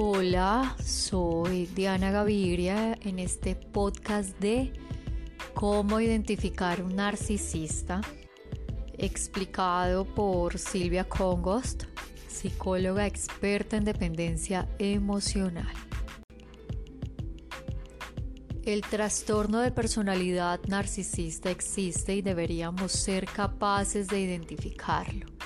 Hola, soy Diana Gaviria en este podcast de cómo identificar un narcisista, explicado por Silvia Congost, psicóloga experta en dependencia emocional. El trastorno de personalidad narcisista existe y deberíamos ser capaces de identificarlo.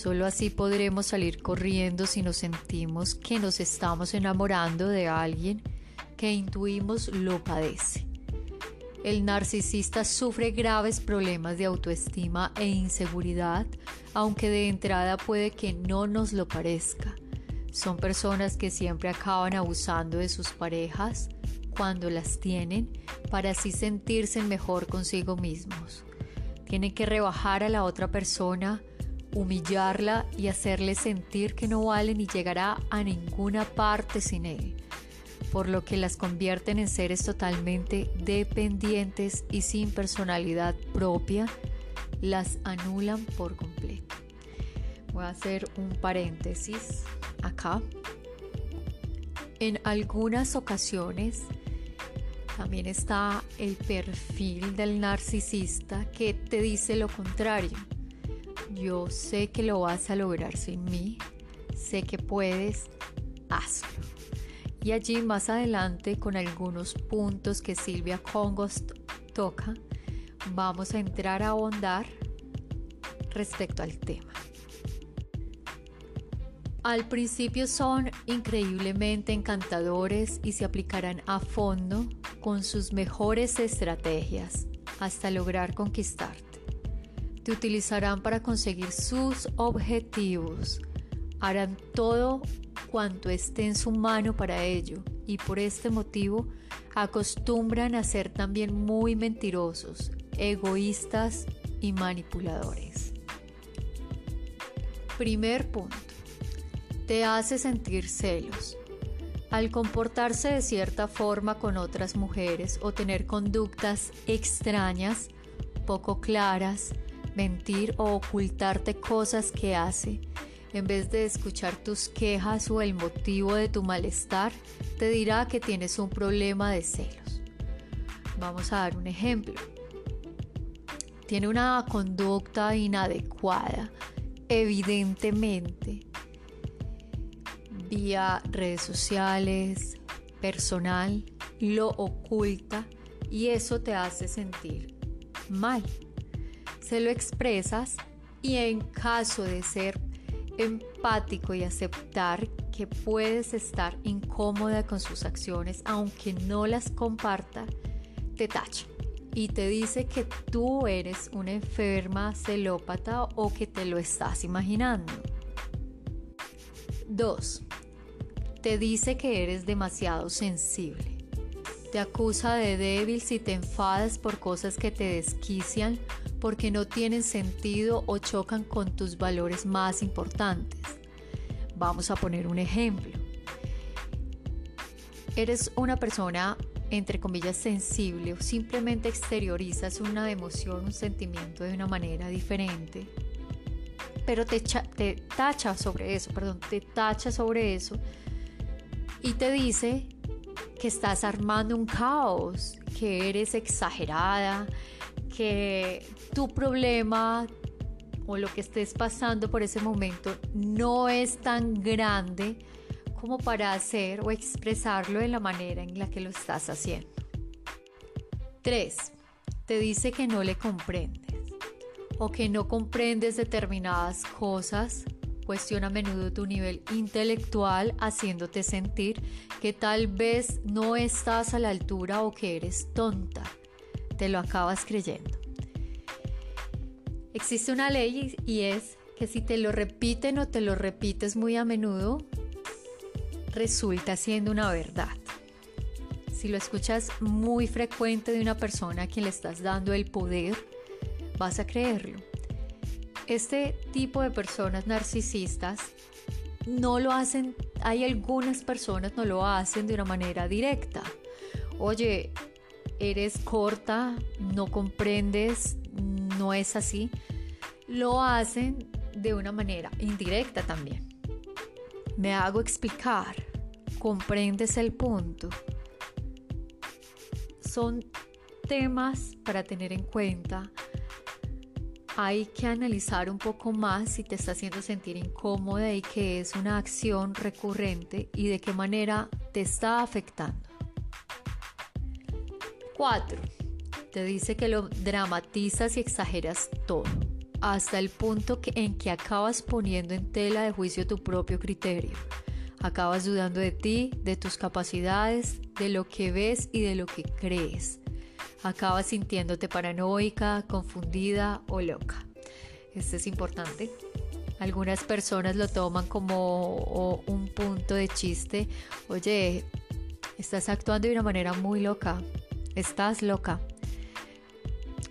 Solo así podremos salir corriendo si nos sentimos que nos estamos enamorando de alguien que intuimos lo padece. El narcisista sufre graves problemas de autoestima e inseguridad, aunque de entrada puede que no nos lo parezca. Son personas que siempre acaban abusando de sus parejas cuando las tienen para así sentirse mejor consigo mismos. Tienen que rebajar a la otra persona humillarla y hacerle sentir que no vale ni llegará a ninguna parte sin él, por lo que las convierten en seres totalmente dependientes y sin personalidad propia, las anulan por completo. Voy a hacer un paréntesis acá. En algunas ocasiones también está el perfil del narcisista que te dice lo contrario yo sé que lo vas a lograr sin mí, sé que puedes, hazlo. Y allí más adelante, con algunos puntos que Silvia Congos toca, vamos a entrar a ahondar respecto al tema. Al principio son increíblemente encantadores y se aplicarán a fondo con sus mejores estrategias hasta lograr conquistarte utilizarán para conseguir sus objetivos. Harán todo cuanto esté en su mano para ello y por este motivo acostumbran a ser también muy mentirosos, egoístas y manipuladores. Primer punto. Te hace sentir celos. Al comportarse de cierta forma con otras mujeres o tener conductas extrañas, poco claras, mentir o ocultarte cosas que hace. En vez de escuchar tus quejas o el motivo de tu malestar, te dirá que tienes un problema de celos. Vamos a dar un ejemplo. Tiene una conducta inadecuada, evidentemente, vía redes sociales, personal, lo oculta y eso te hace sentir mal se lo expresas y en caso de ser empático y aceptar que puedes estar incómoda con sus acciones, aunque no las comparta, te tacha y te dice que tú eres una enferma celópata o que te lo estás imaginando. 2. Te dice que eres demasiado sensible. Te acusa de débil si te enfadas por cosas que te desquician porque no tienen sentido o chocan con tus valores más importantes. Vamos a poner un ejemplo. Eres una persona, entre comillas, sensible o simplemente exteriorizas una emoción, un sentimiento de una manera diferente, pero te, tacha sobre eso, perdón, te tacha sobre eso y te dice que estás armando un caos, que eres exagerada, que tu problema o lo que estés pasando por ese momento no es tan grande como para hacer o expresarlo de la manera en la que lo estás haciendo. 3. Te dice que no le comprendes o que no comprendes determinadas cosas. Cuestiona a menudo tu nivel intelectual haciéndote sentir que tal vez no estás a la altura o que eres tonta te lo acabas creyendo. Existe una ley y es que si te lo repiten o te lo repites muy a menudo, resulta siendo una verdad. Si lo escuchas muy frecuente de una persona a quien le estás dando el poder, vas a creerlo. Este tipo de personas narcisistas no lo hacen, hay algunas personas no lo hacen de una manera directa. Oye, eres corta, no comprendes, no es así, lo hacen de una manera indirecta también. Me hago explicar comprendes el punto. Son temas para tener en cuenta. Hay que analizar un poco más si te está haciendo sentir incómoda y que es una acción recurrente y de qué manera te está afectando. 4. Te dice que lo dramatizas y exageras todo, hasta el punto que, en que acabas poniendo en tela de juicio tu propio criterio. Acabas dudando de ti, de tus capacidades, de lo que ves y de lo que crees. Acabas sintiéndote paranoica, confundida o loca. Esto es importante. Algunas personas lo toman como un punto de chiste. Oye, estás actuando de una manera muy loca. Estás loca.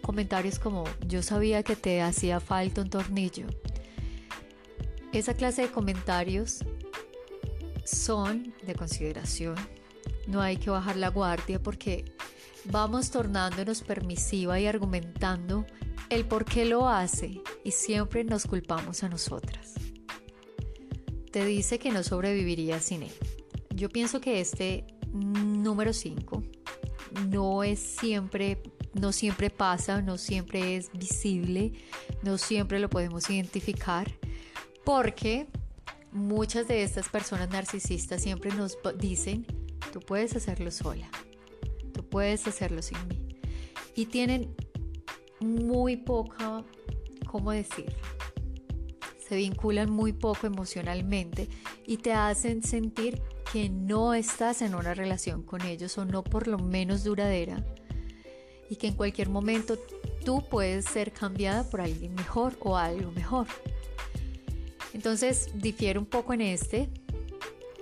Comentarios como yo sabía que te hacía falta un tornillo. Esa clase de comentarios son de consideración. No hay que bajar la guardia porque vamos tornándonos permisiva y argumentando el por qué lo hace y siempre nos culpamos a nosotras. Te dice que no sobreviviría sin él. Yo pienso que este número 5 no es siempre no siempre pasa, no siempre es visible, no siempre lo podemos identificar, porque muchas de estas personas narcisistas siempre nos dicen, tú puedes hacerlo sola, tú puedes hacerlo sin mí. Y tienen muy poca, ¿cómo decirlo? Se vinculan muy poco emocionalmente y te hacen sentir que no estás en una relación con ellos o no por lo menos duradera y que en cualquier momento tú puedes ser cambiada por alguien mejor o algo mejor. Entonces difiere un poco en este.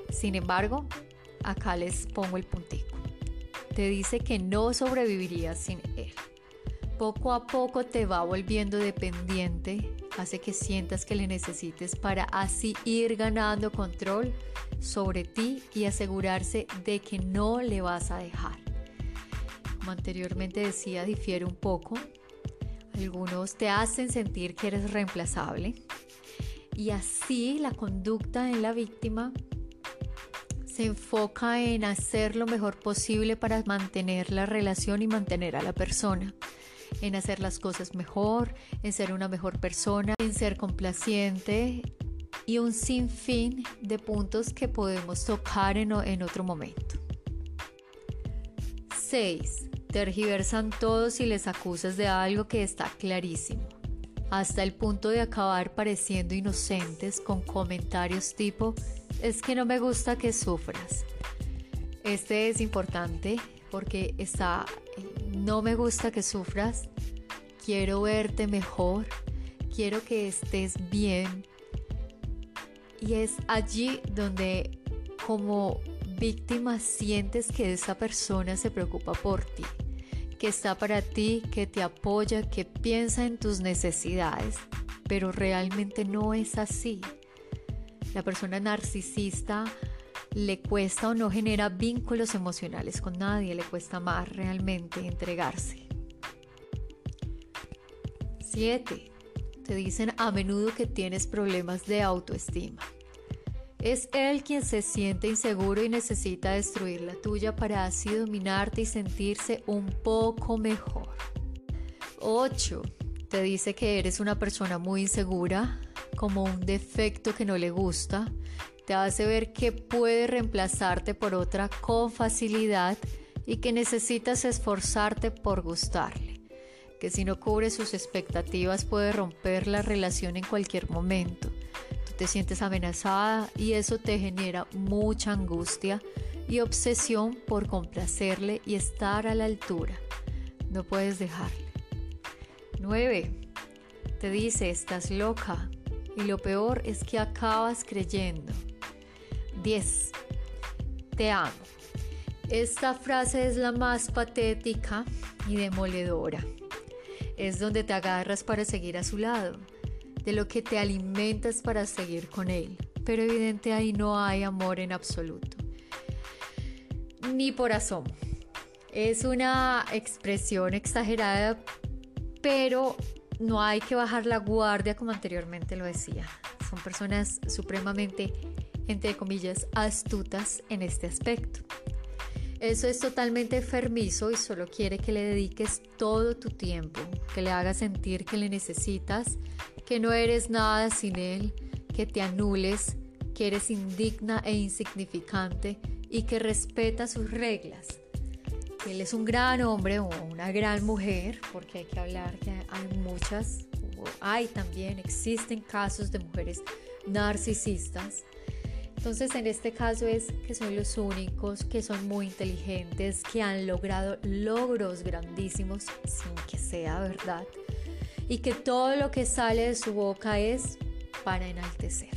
Sin embargo, acá les pongo el puntico. Te dice que no sobrevivirías sin él. Poco a poco te va volviendo dependiente, hace que sientas que le necesites para así ir ganando control sobre ti y asegurarse de que no le vas a dejar. Como anteriormente decía, difiere un poco. Algunos te hacen sentir que eres reemplazable, y así la conducta en la víctima se enfoca en hacer lo mejor posible para mantener la relación y mantener a la persona, en hacer las cosas mejor, en ser una mejor persona, en ser complaciente y un sinfín de puntos que podemos tocar en, otro momento. 6. Tergiversan todos y les acusas de algo que está clarísimo hasta el punto de acabar pareciendo inocentes con comentarios tipo, es que no me gusta que sufras. Este es importante porque está, no me gusta que sufras, quiero verte mejor, quiero que estés bien. Y es allí donde como víctima sientes que esa persona se preocupa por ti que está para ti, que te apoya, que piensa en tus necesidades, pero realmente no es así. La persona narcisista le cuesta o no genera vínculos emocionales con nadie, le cuesta más realmente entregarse. 7. Te dicen a menudo que tienes problemas de autoestima. Es él quien se siente inseguro y necesita destruir la tuya para así dominarte y sentirse un poco mejor. 8. Te dice que eres una persona muy insegura, como un defecto que no le gusta. Te hace ver que puede reemplazarte por otra con facilidad y que necesitas esforzarte por gustarle. Que si no cubre sus expectativas puede romper la relación en cualquier momento te sientes amenazada y eso te genera mucha angustia y obsesión por complacerle y estar a la altura. No puedes dejarle. 9. Te dice, estás loca y lo peor es que acabas creyendo. 10. Te amo. Esta frase es la más patética y demoledora. Es donde te agarras para seguir a su lado de lo que te alimentas para seguir con él. Pero evidente ahí no hay amor en absoluto. Ni por asomo. Es una expresión exagerada, pero no hay que bajar la guardia como anteriormente lo decía. Son personas supremamente entre comillas, astutas en este aspecto. Eso es totalmente enfermizo y solo quiere que le dediques todo tu tiempo, que le hagas sentir que le necesitas, que no eres nada sin él, que te anules, que eres indigna e insignificante y que respeta sus reglas. Él es un gran hombre o una gran mujer, porque hay que hablar que hay muchas, hay también, existen casos de mujeres narcisistas entonces en este caso es que son los únicos que son muy inteligentes, que han logrado logros grandísimos sin que sea verdad y que todo lo que sale de su boca es para enaltecer.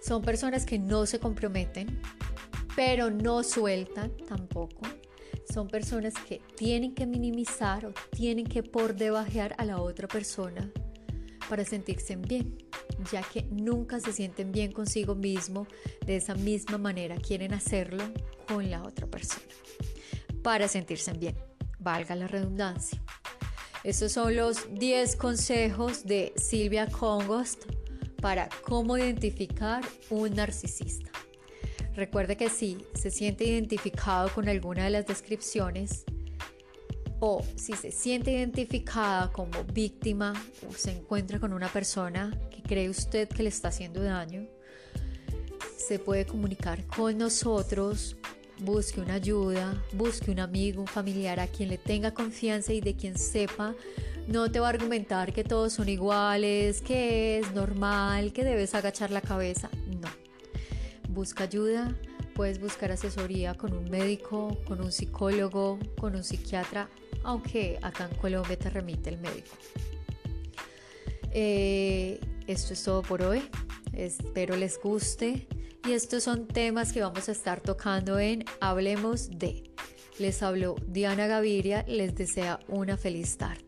Son personas que no se comprometen, pero no sueltan tampoco. Son personas que tienen que minimizar o tienen que por debajear a la otra persona para sentirse bien ya que nunca se sienten bien consigo mismo, de esa misma manera quieren hacerlo con la otra persona, para sentirse bien, valga la redundancia. Estos son los 10 consejos de Silvia Congost para cómo identificar un narcisista. Recuerde que si se siente identificado con alguna de las descripciones, o si se siente identificada como víctima o se encuentra con una persona cree usted que le está haciendo daño, se puede comunicar con nosotros, busque una ayuda, busque un amigo, un familiar a quien le tenga confianza y de quien sepa. No te va a argumentar que todos son iguales, que es normal, que debes agachar la cabeza. No. Busca ayuda, puedes buscar asesoría con un médico, con un psicólogo, con un psiquiatra aunque acá en Colombia te remite el médico. Eh, esto es todo por hoy. Espero les guste. Y estos son temas que vamos a estar tocando en Hablemos de. Les habló Diana Gaviria. Les desea una feliz tarde.